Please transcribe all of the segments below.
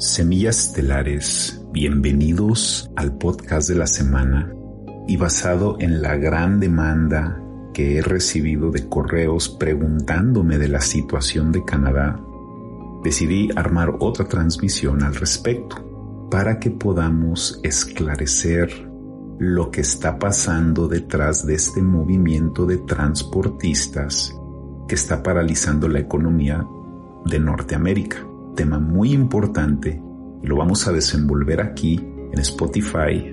Semillas Estelares, bienvenidos al podcast de la semana y basado en la gran demanda que he recibido de correos preguntándome de la situación de Canadá, decidí armar otra transmisión al respecto para que podamos esclarecer lo que está pasando detrás de este movimiento de transportistas que está paralizando la economía de Norteamérica. Tema muy importante y lo vamos a desenvolver aquí en Spotify,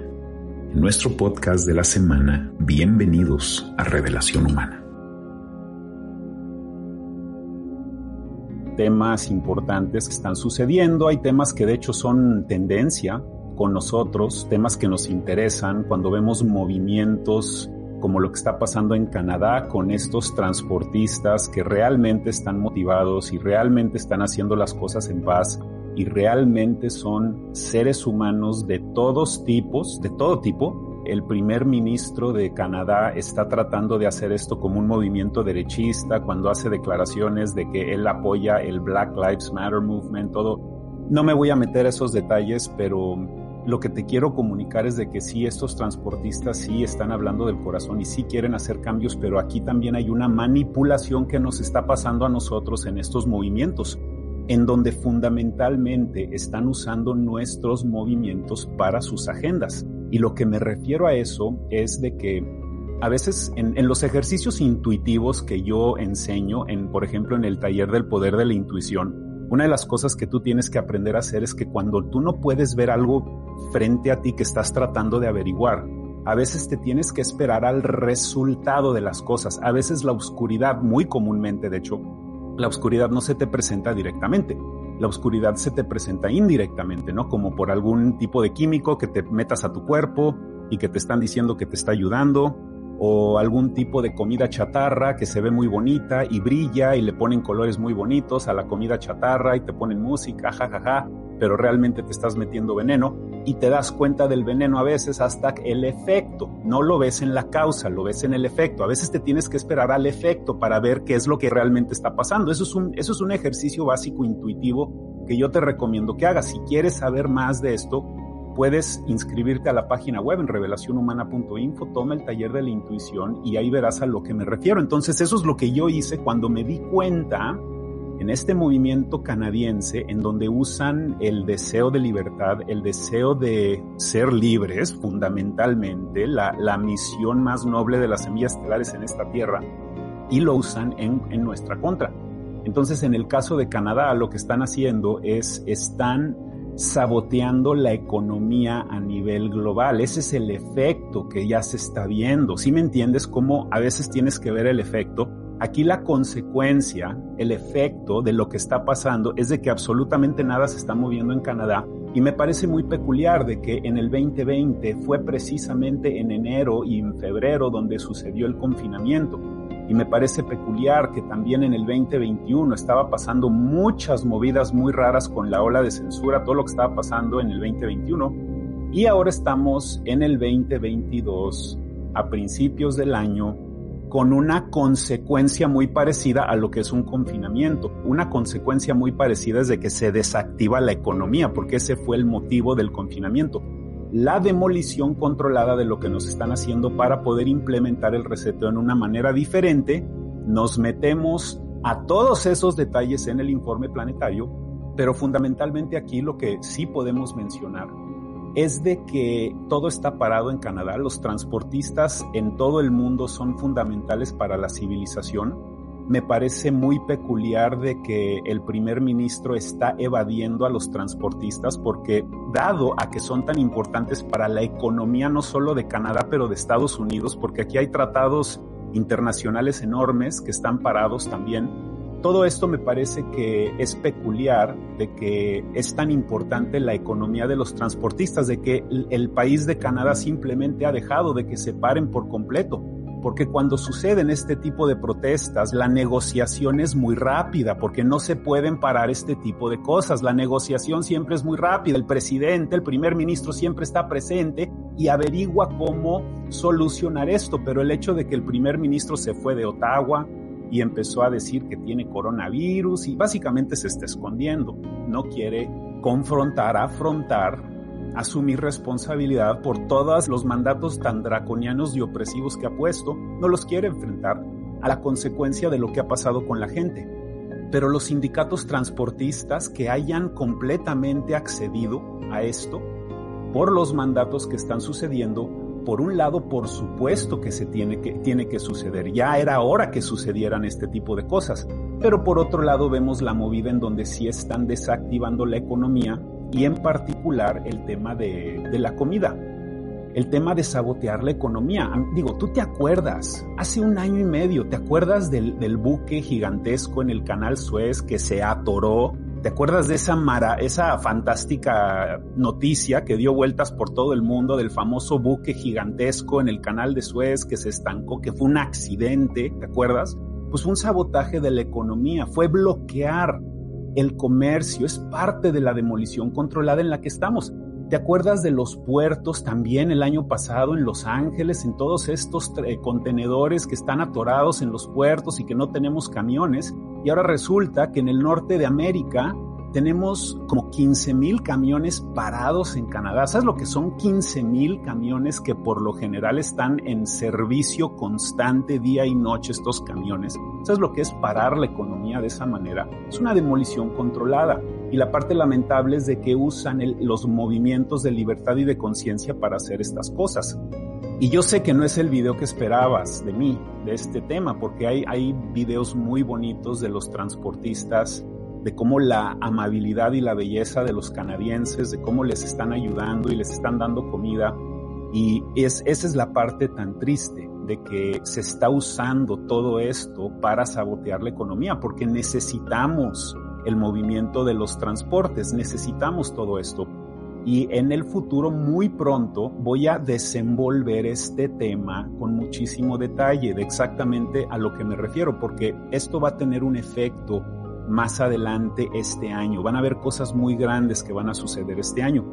en nuestro podcast de la semana. Bienvenidos a Revelación Humana. Temas importantes que están sucediendo, hay temas que de hecho son tendencia con nosotros, temas que nos interesan cuando vemos movimientos como lo que está pasando en Canadá con estos transportistas que realmente están motivados y realmente están haciendo las cosas en paz y realmente son seres humanos de todos tipos, de todo tipo. El primer ministro de Canadá está tratando de hacer esto como un movimiento derechista cuando hace declaraciones de que él apoya el Black Lives Matter movement, todo. No me voy a meter a esos detalles, pero lo que te quiero comunicar es de que sí, estos transportistas sí están hablando del corazón y sí quieren hacer cambios, pero aquí también hay una manipulación que nos está pasando a nosotros en estos movimientos, en donde fundamentalmente están usando nuestros movimientos para sus agendas. Y lo que me refiero a eso es de que a veces en, en, los ejercicios intuitivos que yo enseño, en, por ejemplo, en el taller del poder de la intuición, una de las cosas que tú tienes que aprender a hacer es que cuando tú no puedes ver algo frente a ti que estás tratando de averiguar, a veces te tienes que esperar al resultado de las cosas. A veces la oscuridad, muy comúnmente de hecho, la oscuridad no se te presenta directamente. La oscuridad se te presenta indirectamente, ¿no? Como por algún tipo de químico que te metas a tu cuerpo y que te están diciendo que te está ayudando, o algún tipo de comida chatarra que se ve muy bonita y brilla y le ponen colores muy bonitos a la comida chatarra y te ponen música, jajaja, ja, ja, pero realmente te estás metiendo veneno y te das cuenta del veneno a veces hasta el efecto. No lo ves en la causa, lo ves en el efecto. A veces te tienes que esperar al efecto para ver qué es lo que realmente está pasando. Eso es un, eso es un ejercicio básico intuitivo que yo te recomiendo que hagas. Si quieres saber más de esto, puedes inscribirte a la página web en revelacionhumana.info, toma el taller de la intuición y ahí verás a lo que me refiero. Entonces eso es lo que yo hice cuando me di cuenta en este movimiento canadiense en donde usan el deseo de libertad, el deseo de ser libres, fundamentalmente, la, la misión más noble de las semillas estelares en esta tierra, y lo usan en, en nuestra contra. Entonces, en el caso de Canadá, lo que están haciendo es, están saboteando la economía a nivel global. Ese es el efecto que ya se está viendo. Si me entiendes cómo a veces tienes que ver el efecto? Aquí la consecuencia, el efecto de lo que está pasando es de que absolutamente nada se está moviendo en Canadá y me parece muy peculiar de que en el 2020 fue precisamente en enero y en febrero donde sucedió el confinamiento. Y me parece peculiar que también en el 2021 estaba pasando muchas movidas muy raras con la ola de censura, todo lo que estaba pasando en el 2021. Y ahora estamos en el 2022, a principios del año, con una consecuencia muy parecida a lo que es un confinamiento. Una consecuencia muy parecida es de que se desactiva la economía, porque ese fue el motivo del confinamiento la demolición controlada de lo que nos están haciendo para poder implementar el reseteo en una manera diferente. Nos metemos a todos esos detalles en el informe planetario, pero fundamentalmente aquí lo que sí podemos mencionar es de que todo está parado en Canadá. Los transportistas en todo el mundo son fundamentales para la civilización me parece muy peculiar de que el primer ministro está evadiendo a los transportistas porque dado a que son tan importantes para la economía no solo de Canadá, pero de Estados Unidos, porque aquí hay tratados internacionales enormes que están parados también. Todo esto me parece que es peculiar de que es tan importante la economía de los transportistas, de que el país de Canadá simplemente ha dejado de que se paren por completo porque cuando suceden este tipo de protestas, la negociación es muy rápida, porque no se pueden parar este tipo de cosas. La negociación siempre es muy rápida. El presidente, el primer ministro siempre está presente y averigua cómo solucionar esto, pero el hecho de que el primer ministro se fue de Ottawa y empezó a decir que tiene coronavirus y básicamente se está escondiendo, no quiere confrontar, afrontar, asumir responsabilidad por todos los mandatos tan draconianos y opresivos que ha puesto, no los quiere enfrentar a la consecuencia de lo que ha pasado con la gente. Pero los sindicatos transportistas que hayan completamente accedido a esto, por los mandatos que están sucediendo, por un lado, por supuesto que se tiene que, tiene que suceder. Ya era hora que sucedieran este tipo de cosas. Pero por otro lado, vemos la movida en donde sí están desactivando la economía y en particular el tema de, la comida el tema de sabotear la economía. Digo, tú te acuerdas, hace un año y medio, ¿te acuerdas del, del buque gigantesco en el canal Suez que se atoró? ¿Te acuerdas de esa, mara, esa fantástica noticia que dio vueltas por todo el mundo del famoso buque gigantesco en el canal de Suez que se estancó, que fue un accidente? ¿Te acuerdas? Pues un sabotaje de la economía, fue bloquear el comercio, es parte de la demolición controlada en la que estamos. ¿Te acuerdas de los puertos también el año pasado en Los Ángeles, en todos estos eh, contenedores que están atorados en los puertos y que no tenemos camiones? Y ahora resulta que en el norte de América tenemos como 15 mil camiones parados en Canadá. ¿Sabes lo que son 15 mil camiones que por lo general están en servicio constante día y noche estos camiones? ¿Sabes lo que es parar la economía de esa manera? Es una demolición controlada. Y la parte lamentable es de que usan los movimientos de libertad y de conciencia para hacer estas cosas. Y yo sé que no es el video que esperabas de mí, de este tema, porque hay, hay videos muy bonitos de los transportistas de cómo la amabilidad y la belleza de los canadienses, de cómo les están ayudando y les están dando comida. Y es, esa es la parte tan triste de que se está usando todo esto para sabotear la economía, porque necesitamos el movimiento de los transportes, necesitamos todo esto. Y en el futuro, muy pronto, voy a desenvolver este tema con muchísimo detalle de exactamente a lo que me refiero, porque esto va a tener un efecto más adelante este año. Van a haber cosas muy grandes que van a suceder este año.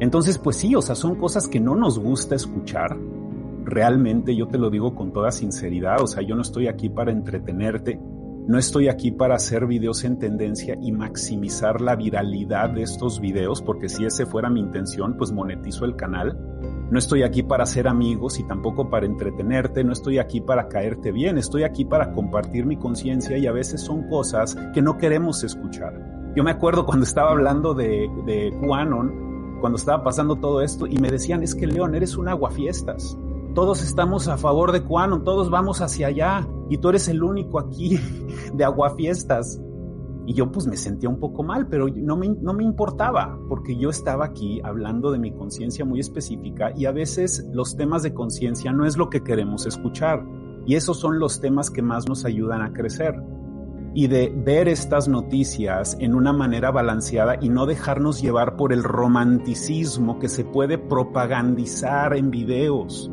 Entonces, pues sí, o sea, son cosas que no nos gusta escuchar. Realmente yo te lo digo con toda sinceridad, o sea, yo no estoy aquí para entretenerte, no estoy aquí para hacer videos en tendencia y maximizar la viralidad de estos videos, porque si ese fuera mi intención, pues monetizo el canal. No estoy aquí para ser amigos y tampoco para entretenerte, no estoy aquí para caerte bien, estoy aquí para compartir mi conciencia y a veces son cosas que no queremos escuchar. Yo me acuerdo cuando estaba hablando de, de cuando estaba pasando todo esto y me decían, es que León, eres un aguafiestas. Todos estamos a favor de QAnon, todos vamos hacia allá y tú eres el único aquí de aguafiestas. Y yo pues me sentía un poco mal, pero no me, no me importaba, porque yo estaba aquí hablando de mi conciencia muy específica y a veces los temas de conciencia no es lo que queremos escuchar. Y esos son los temas que más nos ayudan a crecer. Y de ver estas noticias en una manera balanceada y no dejarnos llevar por el romanticismo que se puede propagandizar en videos,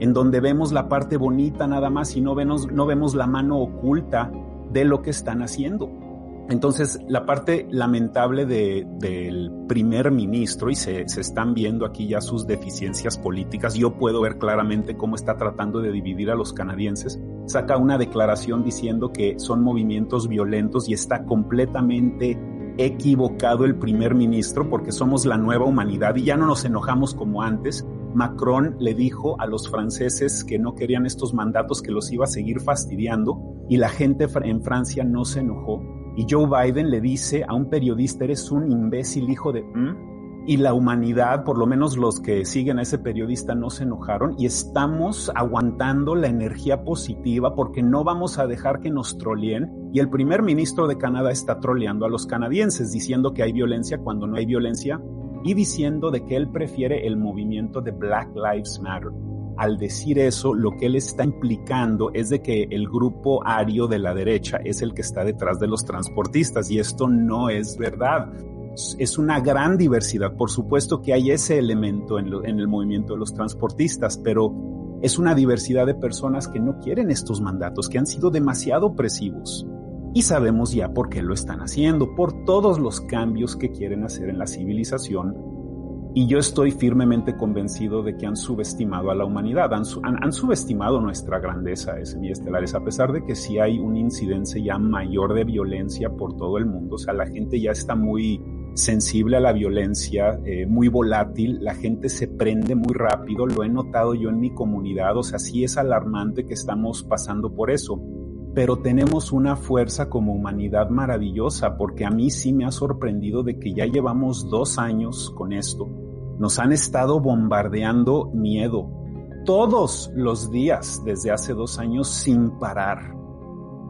en donde vemos la parte bonita nada más y no vemos, no vemos la mano oculta de lo que están haciendo. Entonces, la parte lamentable de, del primer ministro, y se, se, están viendo aquí ya sus deficiencias políticas, yo puedo ver claramente cómo está tratando de dividir a los canadienses, saca una declaración diciendo que son movimientos violentos y está completamente equivocado el primer ministro porque somos la nueva humanidad y ya no nos enojamos como antes. Macron le dijo a los franceses que no querían estos mandatos, que los iba a seguir fastidiando y la gente en Francia no se enojó y Joe Biden le dice a un periodista, eres un imbécil hijo de... Y la humanidad, por lo menos los que siguen a ese periodista, no se enojaron. Y estamos aguantando la energía positiva porque no vamos a dejar que nos troleen. Y el primer ministro de Canadá está troleando a los canadienses diciendo que hay violencia cuando no hay violencia y diciendo de que él prefiere el movimiento de Black Lives Matter al decir eso, lo que él está implicando es de que el grupo ario de la derecha es el que está detrás de los transportistas y esto no es verdad. Es una gran diversidad. Por supuesto que hay ese elemento en, en el movimiento de los transportistas, pero es una diversidad de personas que no quieren estos mandatos, que han sido demasiado opresivos. Y sabemos ya por qué lo están haciendo, por todos los cambios que quieren hacer en la civilización y yo estoy firmemente convencido de que han subestimado a la humanidad, han, han, subestimado nuestra grandeza semiestelares, a pesar de que sí hay una incidencia ya mayor de violencia por todo el mundo. O sea, la gente ya está muy sensible a la violencia, eh, muy volátil, la gente se prende muy rápido, lo he notado yo en mi comunidad, o sea, sí es alarmante que estamos pasando por eso, pero tenemos una fuerza como humanidad maravillosa, porque a mí sí me ha sorprendido de que ya llevamos dos años con esto, nos han estado bombardeando miedo todos los días desde hace dos años sin parar.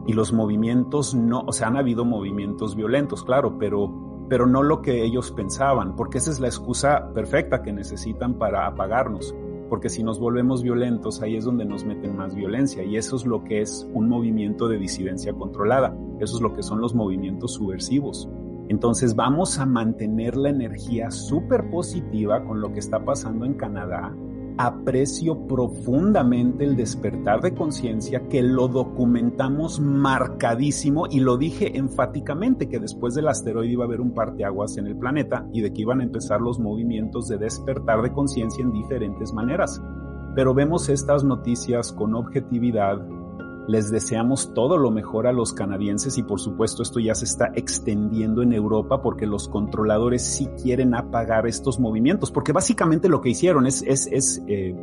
Y los movimientos no, o sea, han habido movimientos violentos, claro, pero pero no lo que ellos pensaban, porque esa es la excusa perfecta que necesitan para apagarnos, porque si nos volvemos violentos, ahí es donde nos meten más violencia, y eso es lo que es un movimiento de disidencia controlada, eso es lo que son los movimientos subversivos. Entonces vamos a mantener la energía súper positiva con lo que está pasando en Canadá, aprecio profundamente el despertar de conciencia que lo documentamos marcadísimo y lo dije enfáticamente que después del asteroide iba a haber un parteaguas en el planeta y de que iban a empezar los movimientos de despertar de conciencia en diferentes maneras. Pero vemos estas noticias con objetividad, les deseamos todo lo mejor a los canadienses y por supuesto esto ya se está extendiendo en Europa porque los controladores sí quieren apagar estos movimientos, porque básicamente lo que hicieron es, es, es eh,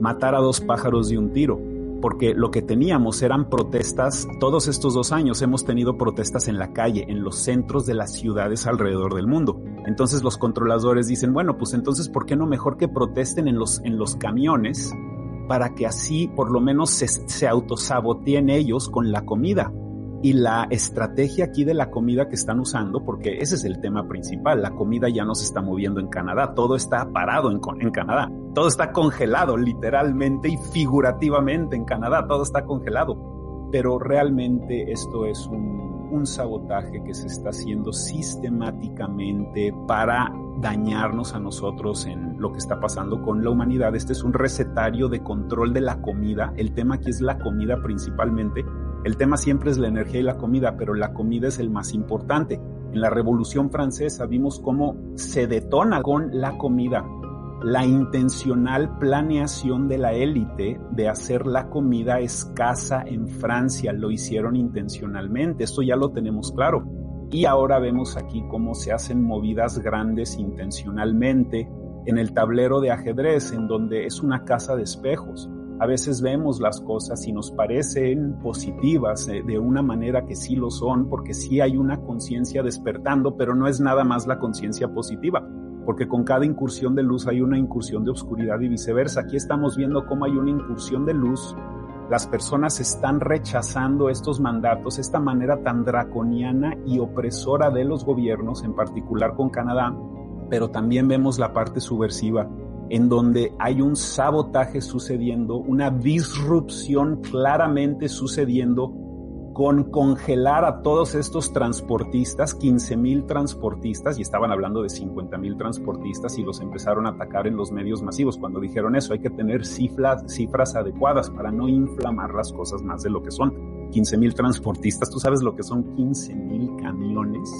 matar a dos pájaros de un tiro, porque lo que teníamos eran protestas, todos estos dos años hemos tenido protestas en la calle, en los centros de las ciudades alrededor del mundo. Entonces los controladores dicen, bueno, pues entonces, ¿por qué no mejor que protesten en los, en los camiones? Para que así por lo menos se, se autosaboteen ellos con la comida. Y la estrategia aquí de la comida que están usando, porque ese es el tema principal, la comida ya no se está moviendo en Canadá, todo está parado en, en Canadá, todo está congelado literalmente y figurativamente en Canadá, todo está congelado. Pero realmente esto es un un sabotaje que se está haciendo sistemáticamente para dañarnos a nosotros en lo que está pasando con la humanidad. Este es un recetario de control de la comida. El tema aquí es la comida principalmente. El tema siempre es la energía y la comida, pero la comida es el más importante. En la Revolución Francesa vimos cómo se detona con la comida la intencional planeación de la élite de hacer la comida escasa en Francia. Lo hicieron intencionalmente, esto ya lo tenemos claro. Y ahora vemos aquí cómo se hacen movidas grandes intencionalmente en el tablero de ajedrez, en donde es una casa de espejos. A veces vemos las cosas y nos parecen positivas eh, de una manera que sí lo son, porque sí hay una conciencia despertando, pero no es nada más la conciencia positiva porque con cada incursión de luz hay una incursión de oscuridad y viceversa. Aquí estamos viendo cómo hay una incursión de luz. Las personas están rechazando estos mandatos, esta manera tan draconiana y opresora de los gobiernos, en particular con Canadá, pero también vemos la parte subversiva, en donde hay un sabotaje sucediendo, una disrupción claramente sucediendo con congelar a todos estos transportistas, 15 mil transportistas, y estaban hablando de 50 mil transportistas y los empezaron a atacar en los medios masivos. Cuando dijeron eso, hay que tener cifras, cifras adecuadas para no inflamar las cosas más de lo que son. 15 mil transportistas, tú sabes lo que son 15 mil camiones.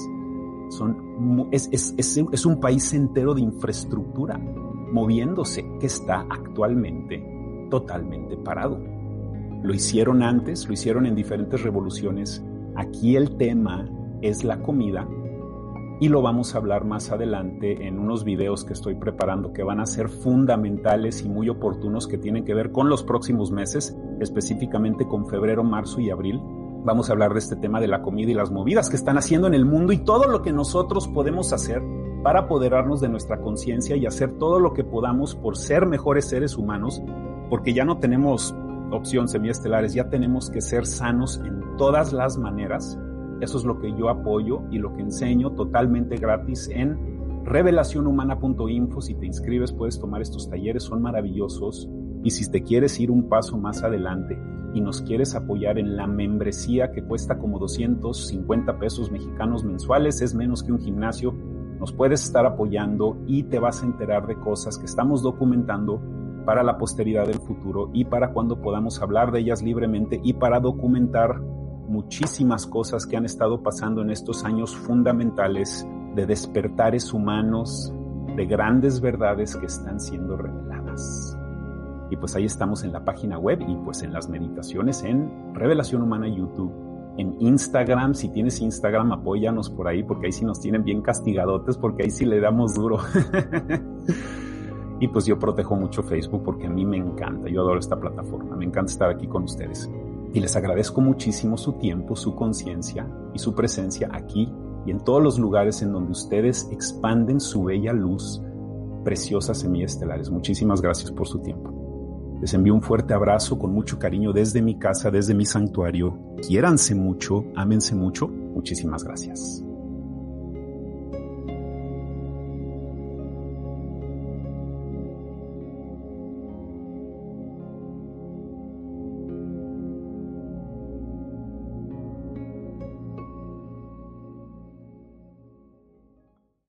Son, es, es, es, es un país entero de infraestructura moviéndose que está actualmente totalmente parado. Lo hicieron antes, lo hicieron en diferentes revoluciones. Aquí el tema es la comida y lo vamos a hablar más adelante en unos videos que estoy preparando que van a ser fundamentales y muy oportunos que tienen que ver con los próximos meses, específicamente con febrero, marzo y abril. Vamos a hablar de este tema de la comida y las movidas que están haciendo en el mundo y todo lo que nosotros podemos hacer para apoderarnos de nuestra conciencia y hacer todo lo que podamos por ser mejores seres humanos, porque ya no tenemos opción semiestelares, ya tenemos que ser sanos en todas las maneras. Eso es lo que yo apoyo y lo que enseño totalmente gratis en revelacionhumana.info. Si te inscribes puedes tomar estos talleres, son maravillosos. Y si te quieres ir un paso más adelante y nos quieres apoyar en la membresía que cuesta como 250 pesos mexicanos mensuales, es menos que un gimnasio, nos puedes estar apoyando y te vas a enterar de cosas que estamos documentando para la posteridad del futuro y para cuando podamos hablar de ellas libremente y para documentar muchísimas cosas que han estado pasando en estos años fundamentales de despertares humanos, de grandes verdades que están siendo reveladas. Y pues ahí estamos en la página web y pues en las meditaciones en Revelación Humana YouTube, en Instagram. Si tienes Instagram, apóyanos por ahí, porque ahí sí nos tienen bien castigadotes, porque ahí sí le damos duro. y pues yo protejo mucho Facebook porque a mí me encanta, yo adoro esta plataforma, me encanta estar aquí con ustedes. Y les agradezco muchísimo su tiempo, su conciencia y su presencia aquí y en todos los lugares en donde ustedes expanden su bella luz, preciosas semillas estelares. Muchísimas gracias por su tiempo. Les envío un fuerte abrazo con mucho cariño desde mi casa, desde mi santuario. Quiéranse mucho, ámense mucho. Muchísimas gracias.